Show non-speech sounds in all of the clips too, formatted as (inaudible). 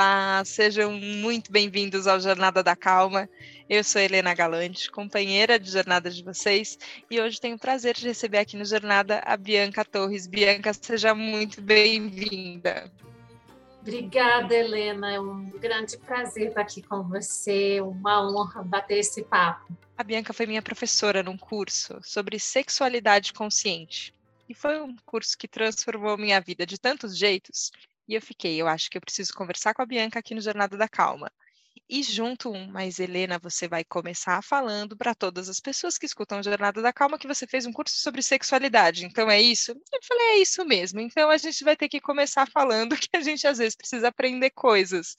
Olá, sejam muito bem-vindos ao Jornada da Calma. Eu sou Helena Galante, companheira de jornada de vocês, e hoje tenho o prazer de receber aqui no Jornada a Bianca Torres. Bianca, seja muito bem-vinda. Obrigada, Helena. É um grande prazer estar aqui com você, uma honra bater esse papo. A Bianca foi minha professora num curso sobre sexualidade consciente. E foi um curso que transformou minha vida de tantos jeitos. E eu fiquei, eu acho que eu preciso conversar com a Bianca aqui no Jornada da Calma. E junto um, mas Helena, você vai começar falando para todas as pessoas que escutam Jornada da Calma que você fez um curso sobre sexualidade. Então é isso? Eu falei, é isso mesmo. Então a gente vai ter que começar falando (laughs) que a gente às vezes precisa aprender coisas.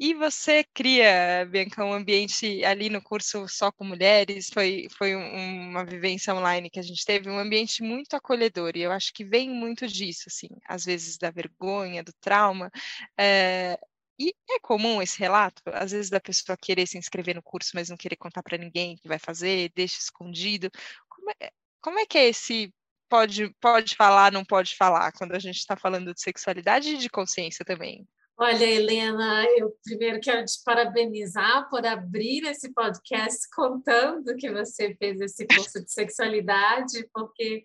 E você cria, Bianca, um ambiente ali no curso só com mulheres, foi, foi um, uma vivência online que a gente teve, um ambiente muito acolhedor, e eu acho que vem muito disso, assim, às vezes da vergonha, do trauma, é, e é comum esse relato, às vezes da pessoa querer se inscrever no curso, mas não querer contar para ninguém que vai fazer, deixa escondido. Como é, como é que é esse pode, pode falar, não pode falar, quando a gente está falando de sexualidade e de consciência também? Olha, Helena, eu primeiro quero te parabenizar por abrir esse podcast contando que você fez esse curso de sexualidade, porque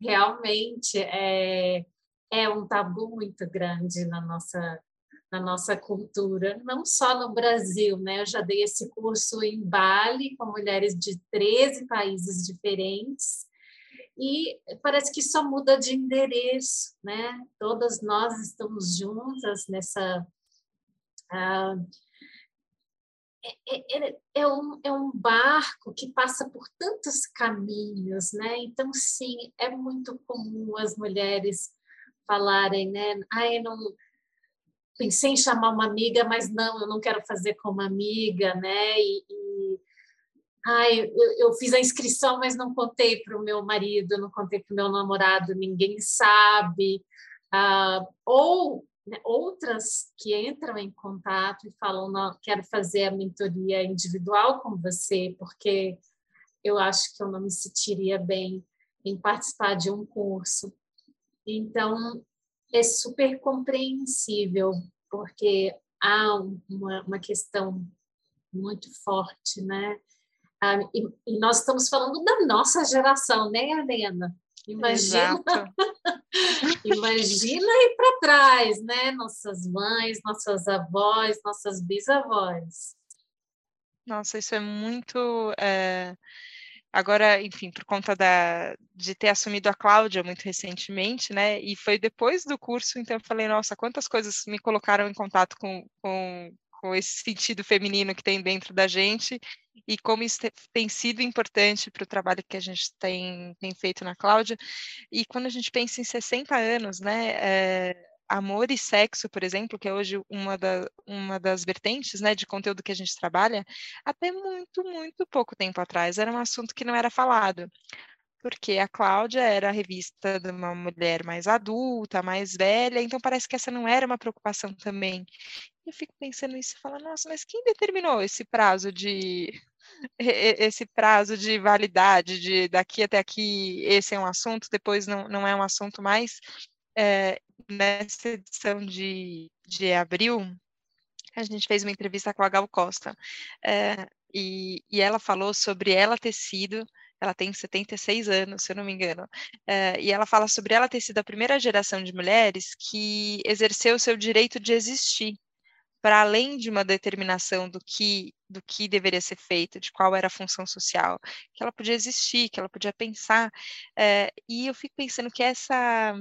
realmente é, é um tabu muito grande na nossa na nossa cultura, não só no Brasil, né? Eu já dei esse curso em Bali com mulheres de 13 países diferentes e parece que só muda de endereço, né? Todas nós estamos juntas nessa. Ah, é, é, é, um, é um barco que passa por tantos caminhos, né? Então, sim, é muito comum as mulheres falarem, né? Ai, não pensei em chamar uma amiga, mas não, eu não quero fazer como amiga, né? E, e ai, eu, eu, fiz a inscrição, mas não contei para o meu marido, não contei para o meu namorado, ninguém sabe. Ah, ou né, outras que entram em contato e falam, não, quero fazer a mentoria individual com você, porque eu acho que eu não me sentiria bem em participar de um curso. Então, é super compreensível, porque há uma, uma questão muito forte, né? Ah, e, e, nós estamos falando da nossa geração, né, Helena? Imagina, (laughs) imagina ir para trás, né? Nossas mães, nossas avós, nossas bisavós. Nossa, isso é muito. É Agora, enfim, por conta da, de ter assumido a Cláudia muito recentemente, né? E foi depois do curso, então eu falei, nossa, quantas coisas me colocaram em contato com, com, com esse (laughs) sentido feminino que tem dentro da gente e como isso tem sido importante para o trabalho que a gente tem, tem feito na Cláudia. E quando a gente pensa em 60 anos, né? É, amor e sexo, por exemplo, que é hoje uma, da, uma das vertentes né, de conteúdo que a gente trabalha, até muito, muito pouco tempo atrás era um assunto que não era falado. Porque a Cláudia era a revista de uma mulher mais adulta, mais velha, então parece que essa não era uma preocupação também. Eu fico pensando nisso e falo, nossa, mas quem determinou esse prazo de (laughs) esse prazo de validade, de daqui até aqui esse é um assunto, depois não, não é um assunto mais? É, nessa edição de, de abril, a gente fez uma entrevista com a Gal Costa, é, e, e ela falou sobre ela ter sido ela tem 76 anos, se eu não me engano, é, e ela fala sobre ela ter sido a primeira geração de mulheres que exerceu o seu direito de existir, para além de uma determinação do que do que deveria ser feito, de qual era a função social, que ela podia existir, que ela podia pensar, é, e eu fico pensando que essa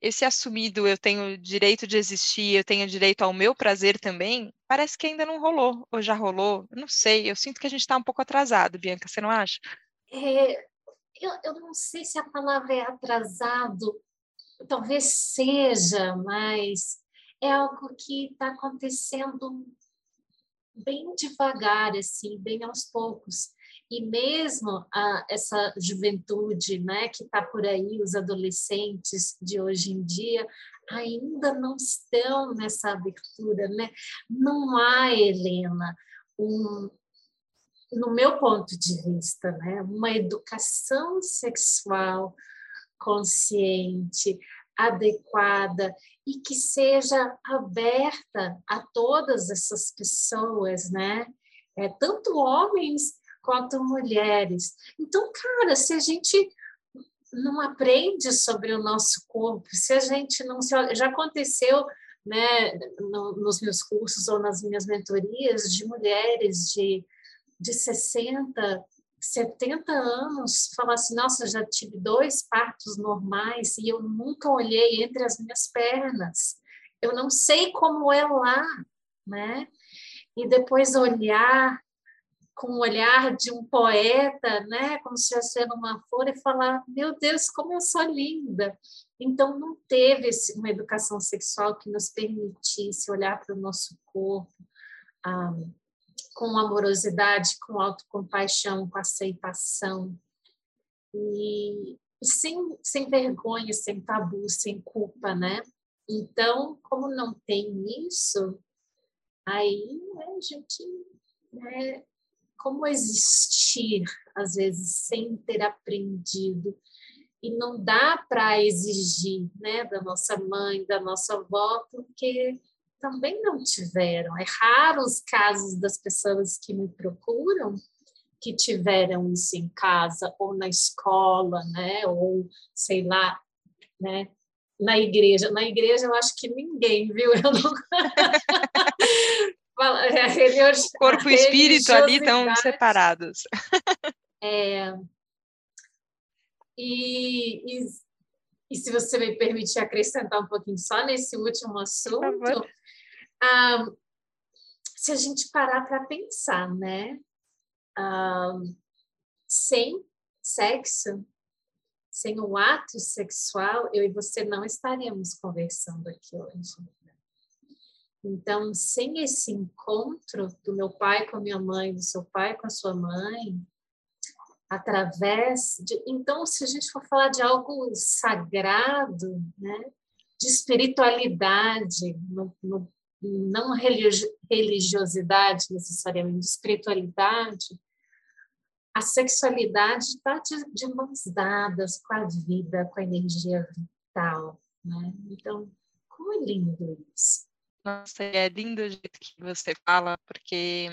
esse assumido eu tenho direito de existir, eu tenho direito ao meu prazer também, parece que ainda não rolou, ou já rolou, não sei, eu sinto que a gente está um pouco atrasado, Bianca, você não acha? É, eu, eu não sei se a palavra é atrasado, talvez seja, mas é algo que está acontecendo bem devagar, assim, bem aos poucos e mesmo a, essa juventude né, que está por aí, os adolescentes de hoje em dia, ainda não estão nessa abertura. Né? Não há, Helena, um, no meu ponto de vista, né, uma educação sexual consciente, adequada e que seja aberta a todas essas pessoas, né? É, tanto homens quanto mulheres. Então, cara, se a gente não aprende sobre o nosso corpo, se a gente não se já aconteceu, né, no, nos meus cursos ou nas minhas mentorias de mulheres de de 60, 70 anos falar assim, nossa, já tive dois partos normais e eu nunca olhei entre as minhas pernas. Eu não sei como é lá, né? E depois olhar com o olhar de um poeta, né, como se vendo uma flor e falar, meu Deus, como eu sou linda. Então não teve uma educação sexual que nos permitisse olhar para o nosso corpo, ah, com amorosidade, com autocompaixão, com aceitação. E, sem, sem vergonha, sem tabu, sem culpa, né? Então, como não tem isso, aí né, a gente. Né, como existir, às vezes, sem ter aprendido? E não dá para exigir né, da nossa mãe, da nossa avó, porque também não tiveram. É raro os casos das pessoas que me procuram que tiveram isso em casa ou na escola, né? Ou sei lá, né? Na igreja. Na igreja eu acho que ninguém, viu? Eu não... (laughs) Corpo e espírito ali estão separados. É... E, e, e, se você me permitir acrescentar um pouquinho só nesse último assunto, ah, se a gente parar para pensar, né? Ah, sem sexo, sem o ato sexual, eu e você não estaríamos conversando aqui hoje. Então, sem esse encontro do meu pai com a minha mãe, do seu pai com a sua mãe, através de. Então, se a gente for falar de algo sagrado, né, de espiritualidade no, no não religiosidade necessariamente, espiritualidade, a sexualidade está de, de, mãos dadas com a vida, com a energia vital. Né? Então, como é lindo isso. Nossa, é lindo o jeito que você fala, porque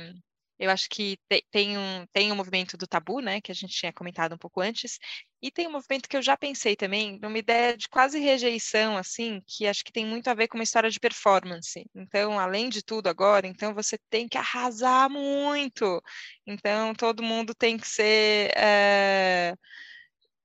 eu acho que tem um, tem um movimento do tabu, né, que a gente tinha comentado um pouco antes, e tem um movimento que eu já pensei também, numa ideia de quase rejeição, assim, que acho que tem muito a ver com uma história de performance. Então, além de tudo agora, então você tem que arrasar muito. Então, todo mundo tem que ser. É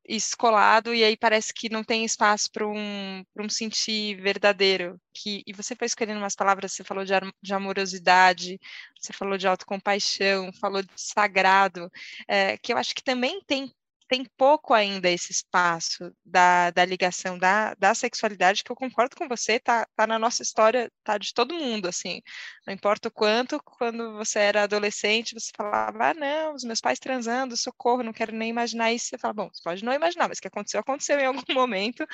escolado e aí parece que não tem espaço para um, um sentir verdadeiro. Que, e você foi escolhendo umas palavras, você falou de, de amorosidade, você falou de autocompaixão, falou de sagrado, é, que eu acho que também tem tem pouco ainda esse espaço da, da ligação da, da sexualidade, que eu concordo com você, tá, tá na nossa história, tá de todo mundo, assim. Não importa o quanto, quando você era adolescente, você falava, ah, não, os meus pais transando, socorro, não quero nem imaginar isso. Você fala, bom, você pode não imaginar, mas que aconteceu, aconteceu em algum (laughs) momento.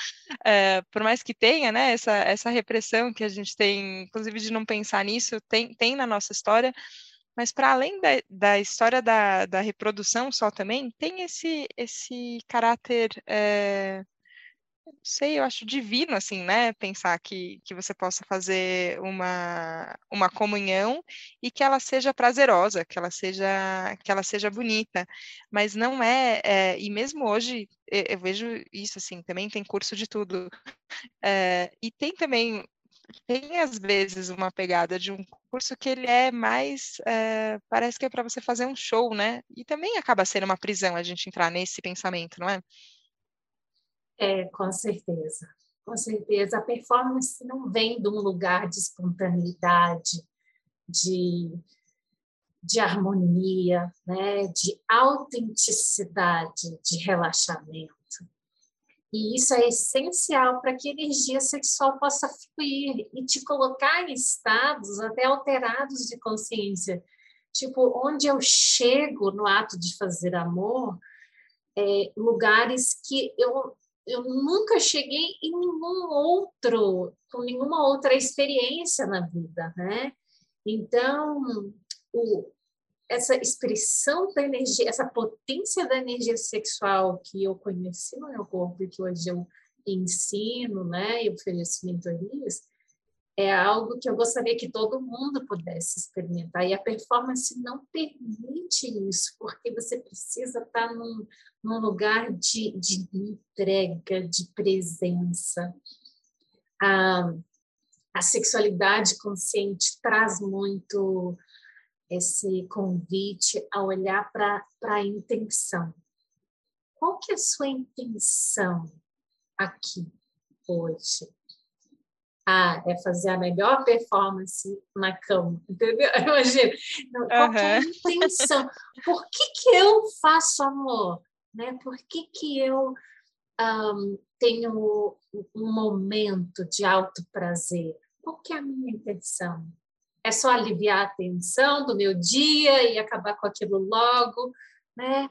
É, por mais que tenha, né, essa, essa repressão que a gente tem, inclusive de não pensar nisso, tem, tem na nossa história, mas para além da, da história da, da, reprodução só também, tem esse, esse caráter, é, não sei, eu acho divino, assim, né? Pensar que, que você possa fazer uma, uma comunhão e que ela seja prazerosa, que ela seja, que ela seja bonita. Mas não é, é e mesmo hoje, eu, eu, vejo isso, assim, também tem curso de tudo. É, e tem também tem às vezes uma pegada de um curso que ele é mais, é, parece que é para você fazer um show, né? E também acaba sendo uma prisão a gente entrar nesse pensamento, não é? É, com certeza, com certeza. A performance não vem de um lugar de espontaneidade, de, de harmonia, né? de autenticidade, de relaxamento. E isso é essencial para que a energia sexual possa fluir e te colocar em estados até alterados de consciência. Tipo, onde eu chego no ato de fazer amor, é, lugares que eu, eu nunca cheguei em nenhum outro, com nenhuma outra experiência na vida, né? Então, o, essa expressão da energia, essa potência da energia sexual que eu conheci no meu corpo e que hoje eu ensino, né, e ofereço mentorias, é algo que eu gostaria que todo mundo pudesse experimentar. E a performance não permite isso, porque você precisa estar num, num lugar de, de entrega, de presença. A, a sexualidade consciente traz muito esse convite a olhar para a intenção. Qual que é a sua intenção aqui hoje? Ah, é fazer a melhor performance na cama, entendeu? (laughs) Imagina, qual uhum. é a intenção? Por que, que eu faço amor? Né? Por que, que eu um, tenho um momento de alto prazer? Qual que é a minha intenção? É só aliviar a tensão do meu dia e acabar com aquilo logo, né?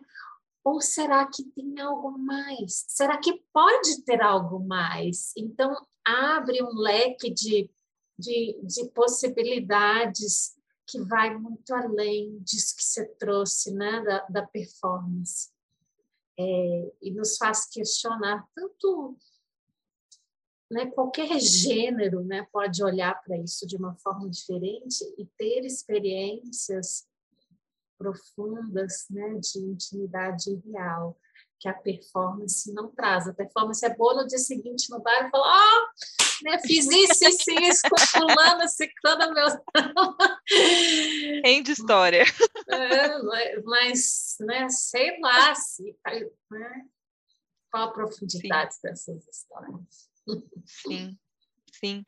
Ou será que tem algo mais? Será que pode ter algo mais? Então, abre um leque de, de, de possibilidades que vai muito além disso que você trouxe, né, da, da performance. É, e nos faz questionar tanto né, qualquer gênero né, pode olhar para isso de uma forma diferente e ter experiências profundas né, de intimidade real que a performance não traz. A performance é boa no dia seguinte no bar e fala, ó, oh, né, fiz isso, isso, isso, com fulano, ciclano, meu... Rende história. (laughs) É, mas, né, sei lá, se, né, qual a profundidade Sim. dessas histórias. Sim, sim.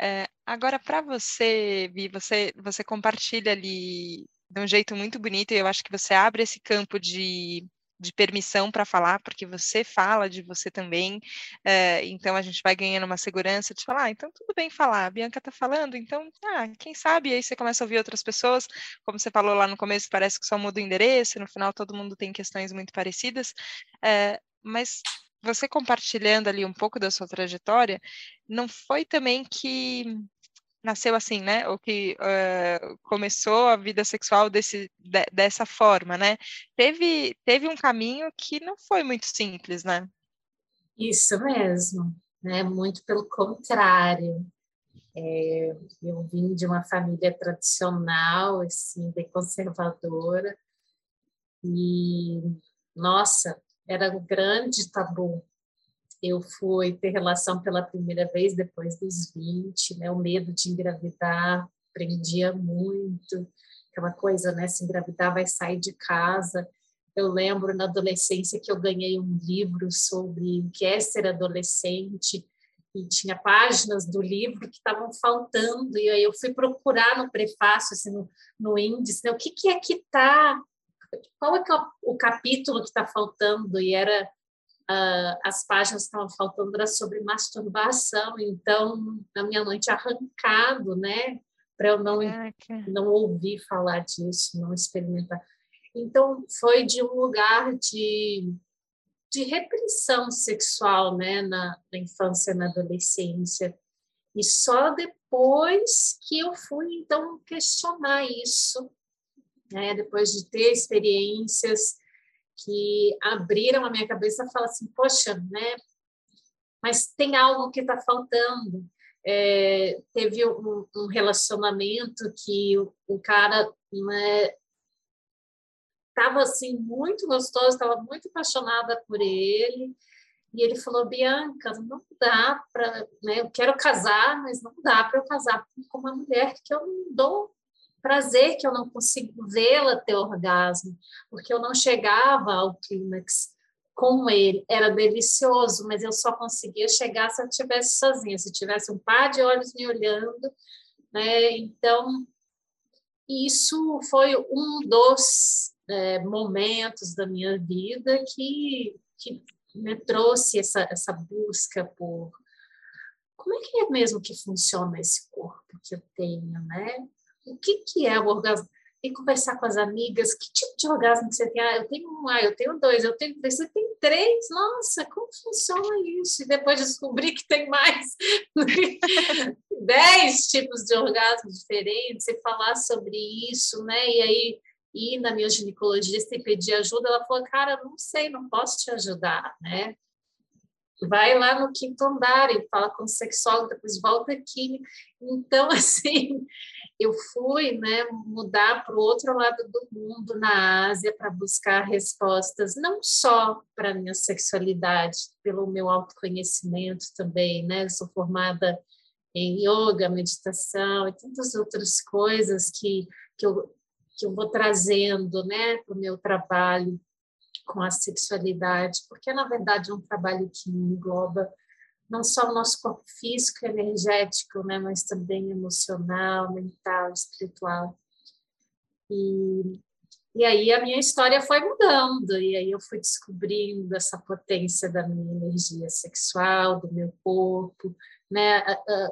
É, agora, para você, Vi, você, você compartilha ali de um jeito muito bonito, e eu acho que você abre esse campo de, de permissão para falar, porque você fala de você também, é, então a gente vai ganhando uma segurança de falar, ah, então tudo bem falar, a Bianca está falando, então, ah, quem sabe, aí você começa a ouvir outras pessoas, como você falou lá no começo, parece que só muda o endereço, no final todo mundo tem questões muito parecidas, é, mas você compartilhando ali um pouco da sua trajetória, não foi também que nasceu assim, né? Ou que uh, começou a vida sexual desse, de, dessa forma, né? Teve, teve um caminho que não foi muito simples, né? Isso mesmo, né? Muito pelo contrário. É, eu vim de uma família tradicional, assim, bem conservadora, e nossa, era um grande tabu eu fui ter relação pela primeira vez depois dos 20, né? O medo de engravidar prendia muito, aquela coisa, né? Se engravidar vai sair de casa. Eu lembro na adolescência que eu ganhei um livro sobre o que é ser adolescente e tinha páginas do livro que estavam faltando e aí eu fui procurar no prefácio, assim, no, no índice, né? o que, que é que está, qual é, é o capítulo que está faltando? E era uh, as páginas que estavam faltando era sobre masturbação, então a minha mãe tinha arrancado, né, para eu não, não ouvir falar disso, não experimentar. Então, foi de um lugar de, de repressão sexual, né, na, na infância e na adolescência. E só depois que eu fui, então, questionar isso, né, depois de ter experiências que abriram a minha cabeça e assim, poxa, né? Mas tem algo que está faltando. É, teve um, um, relacionamento que o, o cara né, estava assim muito gostoso, estava muito apaixonada por ele e ele falou Bianca, não dá para, né, eu quero casar, mas não dá para eu casar com uma mulher que eu não dou prazer que eu não consigo vê-la ter orgasmo, porque eu não chegava ao clímax com ele. Era delicioso, mas eu só conseguia chegar se eu estivesse sozinha, se tivesse um par de olhos me olhando. Né? Então, isso foi um dos é, momentos da minha vida que, que me trouxe essa, essa busca por como é que é mesmo que funciona esse corpo que eu tenho, né? O que, que é o orgasmo? E conversar com as amigas, que tipo de orgasmo que você tem? Ah, eu tenho um, ah, eu tenho dois, eu tenho três, você tem três? Nossa, como funciona isso? E depois descobri que tem mais (laughs) dez tipos de orgasmo diferentes, e falar sobre isso, né? E aí ir na minha ginecologista e pedir ajuda, ela falou, cara, não sei, não posso te ajudar, né? vai lá no quinto andar e fala com o sexólogo, depois volta aqui. Então, (laughs) assim, eu fui né, mudar para o outro lado do mundo, na Ásia, para buscar respostas, não só para a minha sexualidade, pelo meu autoconhecimento também, né? Sou formada em yoga, meditação e tantas outras coisas que, que, eu, que eu vou trazendo né, para o meu trabalho com a sexualidade, porque na verdade é um trabalho que engloba não só o nosso corpo físico, energético, né, mas também emocional, mental, espiritual. E, e aí a minha história foi mudando, e aí eu fui descobrindo essa potência da minha energia sexual, do meu corpo, né,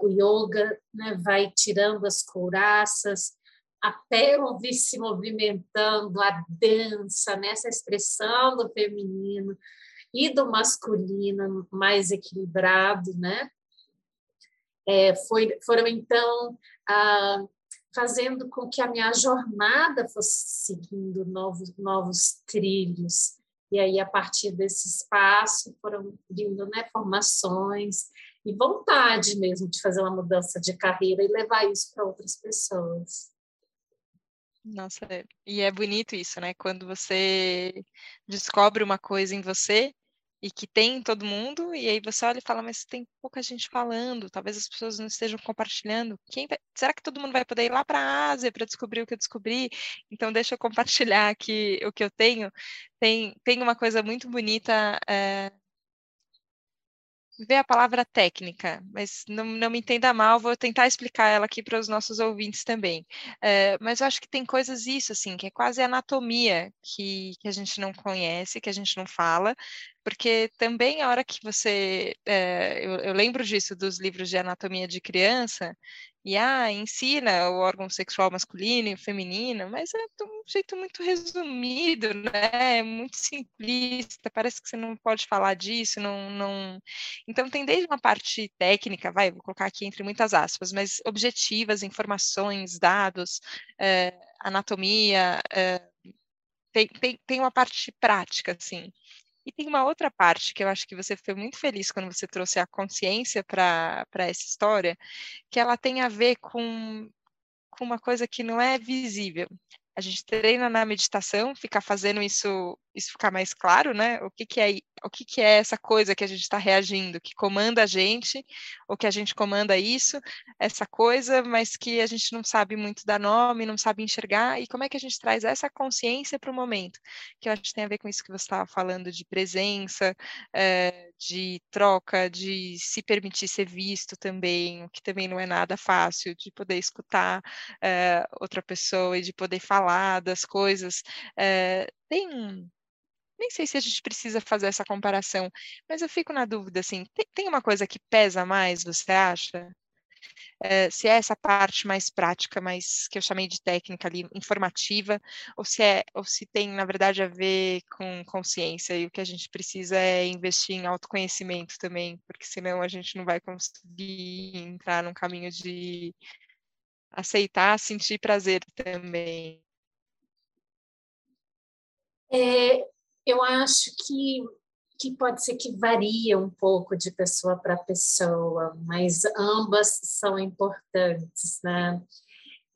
o yoga né, vai tirando as couraças, a pelve se movimentando, a dança, nessa né, expressão do feminino e do masculino mais equilibrado, né? É, foi, foram então ah, fazendo com que a minha jornada fosse seguindo novos, novos trilhos. E aí, a partir desse espaço, foram vindo né, formações e vontade mesmo de fazer uma mudança de carreira e levar isso para outras pessoas. Nossa, é, e é bonito isso, né? Quando você descobre uma coisa em você e que tem em todo mundo, e aí você olha e fala, mas tem pouca gente falando, talvez as pessoas não estejam compartilhando. Quem vai... Será que todo mundo vai poder ir lá para a Ásia para descobrir o que eu descobri? Então, deixa eu compartilhar aqui o que eu tenho. Tem, tem uma coisa muito bonita. É ver a palavra técnica, mas não, não me entenda mal, vou tentar explicar ela aqui para os nossos ouvintes também. É, mas eu acho que tem coisas isso, assim, que é quase anatomia que, que a gente não conhece, que a gente não fala, porque também a hora que você. É, eu, eu lembro disso dos livros de anatomia de criança, e ah, ensina o órgão sexual masculino e feminino, mas é de um jeito muito resumido, né? Muito simplista, parece que você não pode falar disso, não, não... Então tem desde uma parte técnica, vai, vou colocar aqui entre muitas aspas, mas objetivas, informações, dados, é, anatomia, é, tem, tem, tem uma parte prática, assim. E tem uma outra parte que eu acho que você foi muito feliz quando você trouxe a consciência para essa história, que ela tem a ver com, com uma coisa que não é visível a gente treina na meditação, ficar fazendo isso, isso ficar mais claro, né? O que, que é o que, que é essa coisa que a gente está reagindo, que comanda a gente, ou que a gente comanda isso, essa coisa, mas que a gente não sabe muito dar nome, não sabe enxergar, e como é que a gente traz essa consciência para o momento? Que eu acho que tem a ver com isso que você estava falando de presença, é, de troca, de se permitir ser visto também, o que também não é nada fácil, de poder escutar é, outra pessoa e de poder falar das coisas. É, tem nem sei se a gente precisa fazer essa comparação, mas eu fico na dúvida, assim, tem, tem uma coisa que pesa mais, você acha? É, se é essa parte mais prática, mais que eu chamei de técnica ali, informativa, ou se é, ou se tem, na verdade, a ver com consciência, e o que a gente precisa é investir em autoconhecimento também, porque senão a gente não vai conseguir entrar num caminho de aceitar, sentir prazer também. É, eu acho que, que pode ser que varia um pouco de pessoa para pessoa, mas ambas são importantes, né?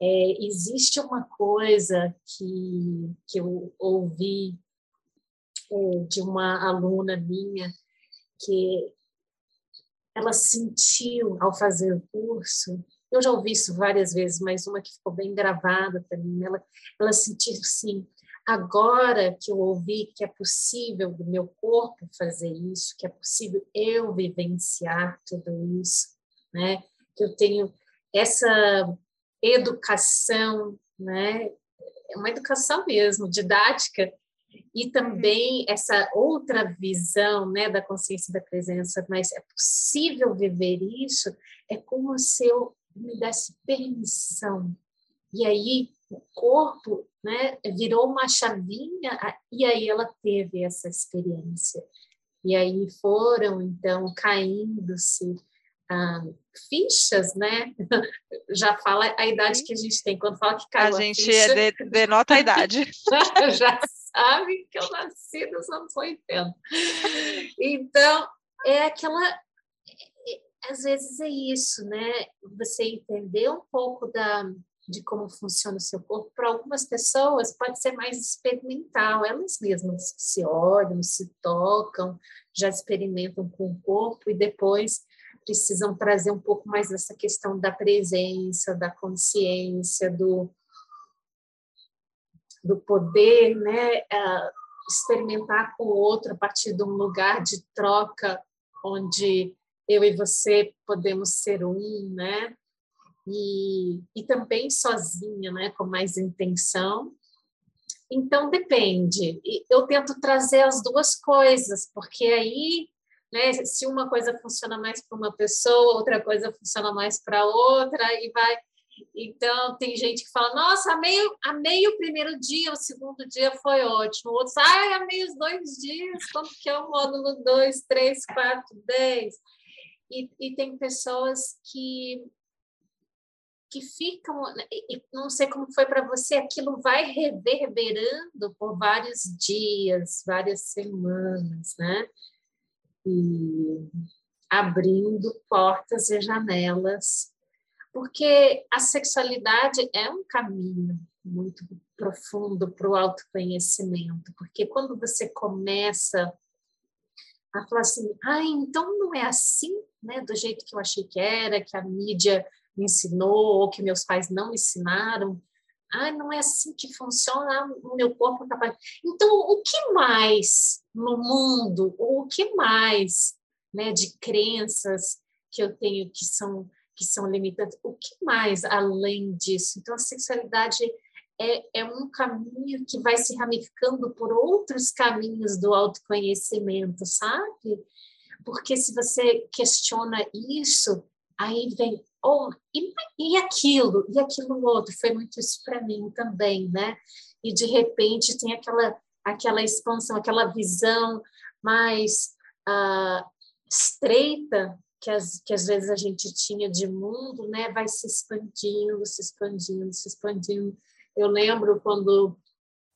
É, existe uma coisa que, que eu ouvi é, de uma aluna minha que ela sentiu ao fazer o curso, eu já ouvi isso várias vezes, mas uma que ficou bem gravada para mim, ela, ela sentiu assim, Agora que eu ouvi que é possível do meu corpo fazer isso, que é possível eu vivenciar tudo isso, né? Que eu tenho essa educação, né? É uma educação mesmo, didática, e também essa outra visão, né, da consciência da presença, mas é possível viver isso, é como se eu me desse permissão. E aí o corpo né, virou uma chavinha e aí ela teve essa experiência. E aí foram, então, caindo-se ah, fichas, né? (laughs) Já fala a idade que a gente tem. Quando fala que caiu a, a gente ficha, é de, denota a idade. (laughs) já sabe que eu nasci nos anos 80. Então, é aquela é, é, às vezes é isso, né? Você entender um pouco da de como funciona o seu corpo, para algumas pessoas pode ser mais experimental, elas mesmas se olham, se tocam, já experimentam com o corpo e depois precisam trazer um pouco mais dessa questão da presença, da consciência, do, do poder, né, uh, experimentar com o outro a partir de um lugar de troca onde eu e você podemos ser um, né? E, e também sozinha, né, com mais intenção. Então, depende. Eu tento trazer as duas coisas, porque aí, né, se uma coisa funciona mais para uma pessoa, outra coisa funciona mais para outra, e vai. Então, tem gente que fala: Nossa, amei, amei o primeiro dia, o segundo dia foi ótimo. Outros, ai, amei os dois dias, como que é o módulo 2, 3, 4, 10. E, e tem pessoas que que ficam, e não sei como foi para você, aquilo vai reverberando por vários dias, várias semanas, né? E abrindo portas e janelas, porque a sexualidade é um caminho muito profundo para o autoconhecimento, porque quando você começa a falar assim, ah, então não é assim, né, do jeito que eu achei que era, que a mídia ensinou ou que meus pais não ensinaram. Ah, não é assim que funciona o meu corpo é capaz. Então, o que mais no mundo, ou o que mais, né, de crenças que eu tenho que são que são limitantes? O que mais além disso? Então, a sexualidade é, é um caminho que vai se ramificando por outros caminhos do autoconhecimento, sabe? Porque se você questiona isso, aí vem ou e, e aquilo e aquilo outro foi muito isso para mim também né? E de repente tem aquela aquela expansão aquela visão mais uh, estreita que, as, que às vezes a gente tinha de mundo né? Vai se expandindo se expandindo se expandindo. Eu lembro quando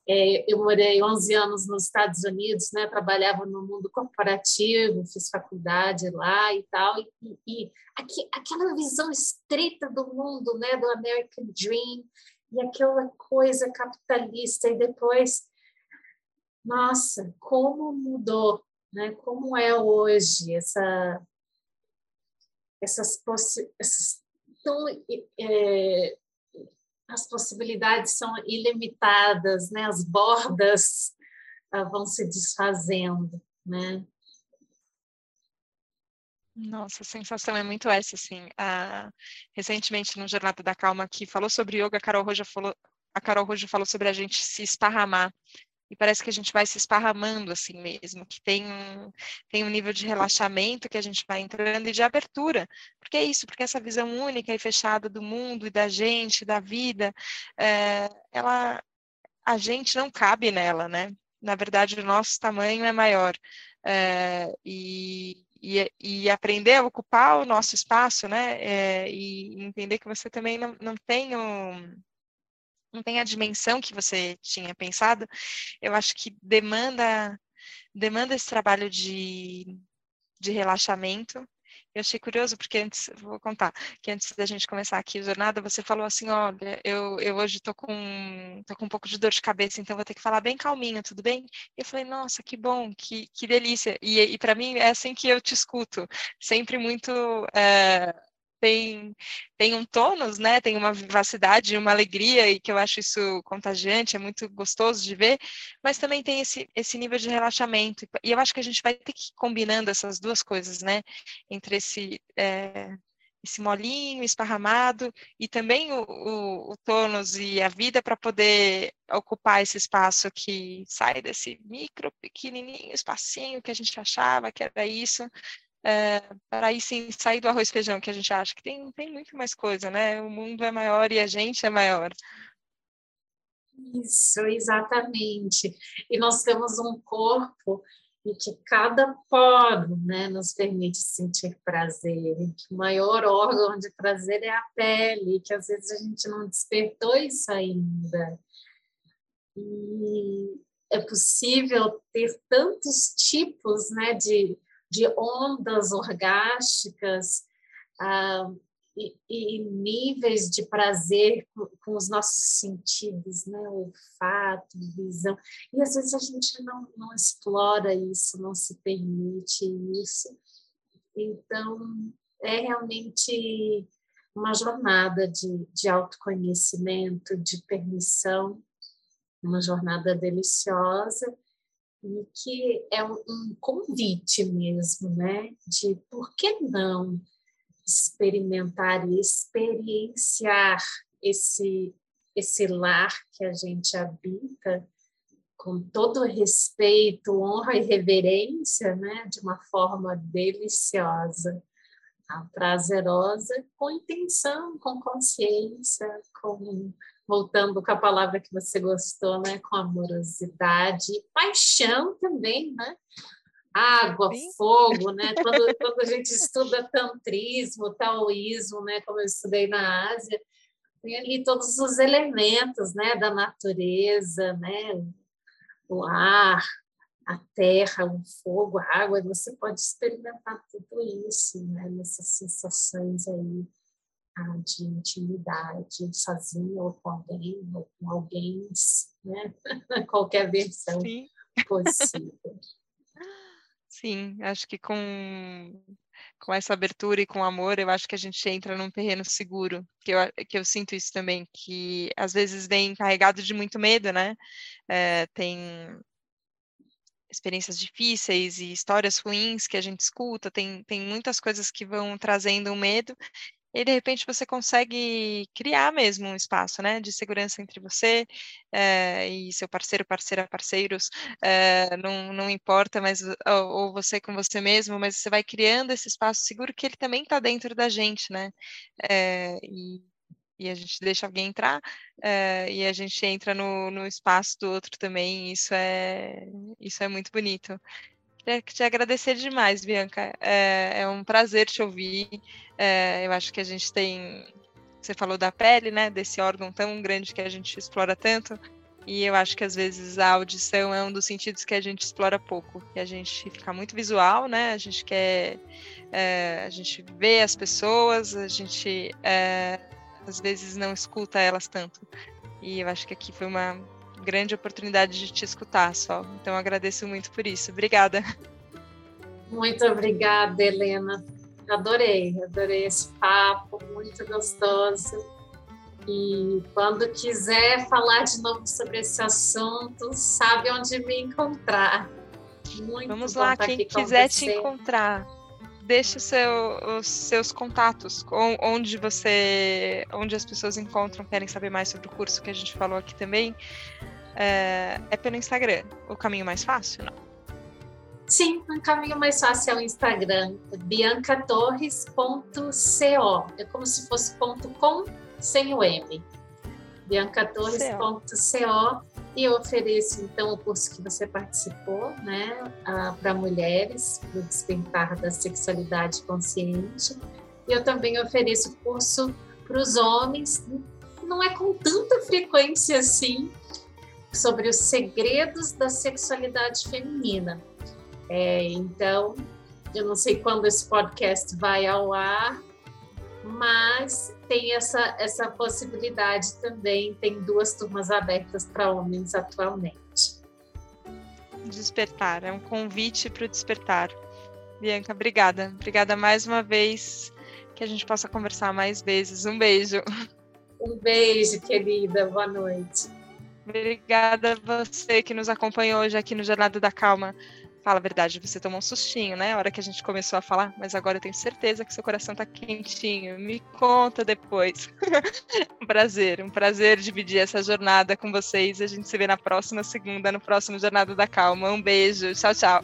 é, eu morei 11 anos nos Estados Unidos, né? Trabalhava no mundo corporativo, fiz faculdade lá e tal, e, e aqui, aquela visão estreita do mundo, né? Do American Dream e aquela coisa capitalista e depois, nossa, como mudou, né? Como é hoje essa essas, essas tão é, as possibilidades são ilimitadas, né? As bordas uh, vão se desfazendo, né? Nossa, a sensação é muito essa, assim. Uh, recentemente, no Jornada da Calma, que falou sobre yoga, a Carol Roja falou, a Carol falou sobre a gente se esparramar e parece que a gente vai se esparramando assim mesmo, que tem um, tem um nível de relaxamento que a gente vai entrando e de abertura, porque é isso, porque essa visão única e fechada do mundo e da gente, da vida, é, ela, a gente não cabe nela, né? Na verdade, o nosso tamanho é maior. É, e, e, e, aprender a ocupar o nosso espaço, né? É, e entender que você também não, não tem um, não tem a dimensão que você tinha pensado, eu acho que demanda demanda esse trabalho de, de relaxamento. Eu achei curioso porque antes, vou contar, que antes da gente começar aqui a jornada, você falou assim, olha, eu, eu hoje tô com, tô com um pouco de dor de cabeça, então vou ter que falar bem calminho, tudo bem? E eu falei, nossa, que bom, que, que delícia. E, e para mim é assim que eu te escuto, sempre muito... É, tem, tem um tônus, né? Tem uma vivacidade, uma alegria, e que eu acho isso contagiante, é muito gostoso de ver, mas também tem esse, esse nível de relaxamento. E eu acho que a gente vai ter que ir combinando essas duas coisas, né? Entre esse. É, esse molinho esparramado e também o, o, o tônus e a vida para poder ocupar esse espaço que sai desse micro, pequenininho espacinho que a gente achava que era isso, é, para aí sim sair do arroz e feijão, que a gente acha que tem, tem muito mais coisa, né? O mundo é maior e a gente é maior. Isso, exatamente. E nós temos um corpo e que cada poro né, nos permite sentir prazer, que o maior órgão de prazer é a pele, que às vezes a gente não despertou isso ainda. E é possível ter tantos tipos né, de, de ondas orgásticas ah, e, e, níveis de prazer com, com, os nossos sentidos, né? olfato, visão. E às vezes a gente não, não explora isso, não se permite isso. Então, é realmente uma jornada de, de autoconhecimento, de permissão, uma jornada deliciosa e que é um, um convite mesmo, né? De por que não experimentar e experienciar esse esse lar que a gente habita com todo respeito, honra e reverência, né, de uma forma deliciosa prazerosa com intenção, com consciência, com voltando com a palavra que você gostou, né, com amorosidade, paixão também, né? Água, Sim. fogo, né? (laughs) Quando, quando a gente estuda tantrismo, taoísmo, né, como eu estudei na Ásia, tem ali todos os elementos, né, da natureza, né? O ar, a terra, o fogo, a água, você pode experimentar tudo isso, né? nessas sensações aí ah, de intimidade, sozinho ou com alguém, ou com alguém, né? (laughs) qualquer versão Sim. possível. Sim, acho que com, com essa abertura e com amor, eu acho que a gente entra num terreno seguro, que eu, que eu sinto isso também, que às vezes vem carregado de muito medo, né? É, tem experiências difíceis e histórias ruins que a gente escuta, tem, tem muitas coisas que vão trazendo medo, e de repente você consegue criar mesmo um espaço né, de segurança entre você é, e seu parceiro, parceira, parceiros, é, não, não importa, mas ou, ou, você com você mesmo, mas você vai criando esse espaço seguro que ele também está dentro da gente, né? É, e e a gente deixa alguém entrar e a gente entra no, no espaço do outro também. isso é isso é muito bonito. Queria te agradecer demais, Bianca. É, é um prazer te ouvir. É, eu acho que a gente tem. Você falou da pele, né? Desse órgão tão grande que a gente explora tanto. E eu acho que às vezes a audição é um dos sentidos que a gente explora pouco. E a gente fica muito visual, né? A gente quer. É, a gente vê as pessoas, a gente é, às vezes não escuta elas tanto. E eu acho que aqui foi uma grande oportunidade de te escutar só. Então agradeço muito por isso. Obrigada. Muito obrigada, Helena. Adorei, adorei esse papo, muito gostoso. E quando quiser falar de novo sobre esse assunto, sabe onde me encontrar. Muito Vamos lá, quem quiser te encontrar deixe seu, os seus contatos, onde você, onde as pessoas encontram, querem saber mais sobre o curso que a gente falou aqui também, é, é pelo Instagram. O caminho mais fácil, não? Sim, o caminho mais fácil é o Instagram, biancatorres.co. É como se fosse ponto .com sem o M. biancatorres.co e eu ofereço, então, o curso que você participou, né, para mulheres, para despertar da sexualidade consciente. E eu também ofereço curso para os homens, não é com tanta frequência assim, sobre os segredos da sexualidade feminina. É, então, eu não sei quando esse podcast vai ao ar, mas tem essa, essa possibilidade também. Tem duas turmas abertas para homens atualmente. Despertar, é um convite para o despertar. Bianca, obrigada. Obrigada mais uma vez. Que a gente possa conversar mais vezes. Um beijo. Um beijo, querida. Boa noite. Obrigada a você que nos acompanhou hoje aqui no Jornada da Calma. Fala a verdade, você tomou um sustinho, né? A hora que a gente começou a falar, mas agora eu tenho certeza que seu coração tá quentinho. Me conta depois. (laughs) um prazer, um prazer dividir essa jornada com vocês. A gente se vê na próxima segunda, no próximo Jornada da Calma. Um beijo, tchau, tchau.